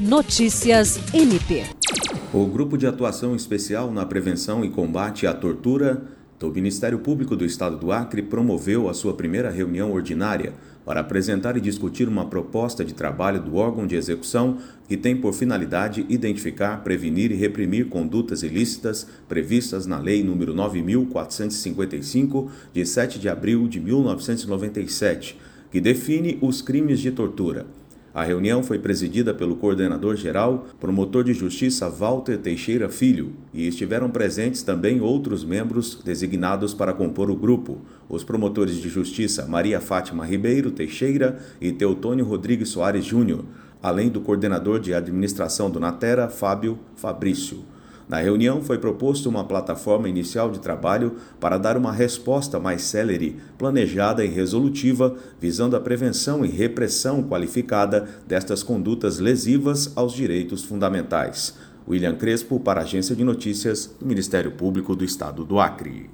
Notícias MP. O Grupo de Atuação Especial na Prevenção e Combate à Tortura do Ministério Público do Estado do Acre promoveu a sua primeira reunião ordinária para apresentar e discutir uma proposta de trabalho do órgão de execução que tem por finalidade identificar, prevenir e reprimir condutas ilícitas previstas na Lei nº 9455 de 7 de abril de 1997, que define os crimes de tortura. A reunião foi presidida pelo coordenador-geral, promotor de justiça Walter Teixeira Filho, e estiveram presentes também outros membros designados para compor o grupo, os promotores de justiça Maria Fátima Ribeiro Teixeira e Teutônio Rodrigues Soares Júnior, além do coordenador de administração do Natera, Fábio Fabrício. Na reunião foi proposto uma plataforma inicial de trabalho para dar uma resposta mais célere, planejada e resolutiva, visando a prevenção e repressão qualificada destas condutas lesivas aos direitos fundamentais. William Crespo, para a Agência de Notícias do Ministério Público do Estado do Acre.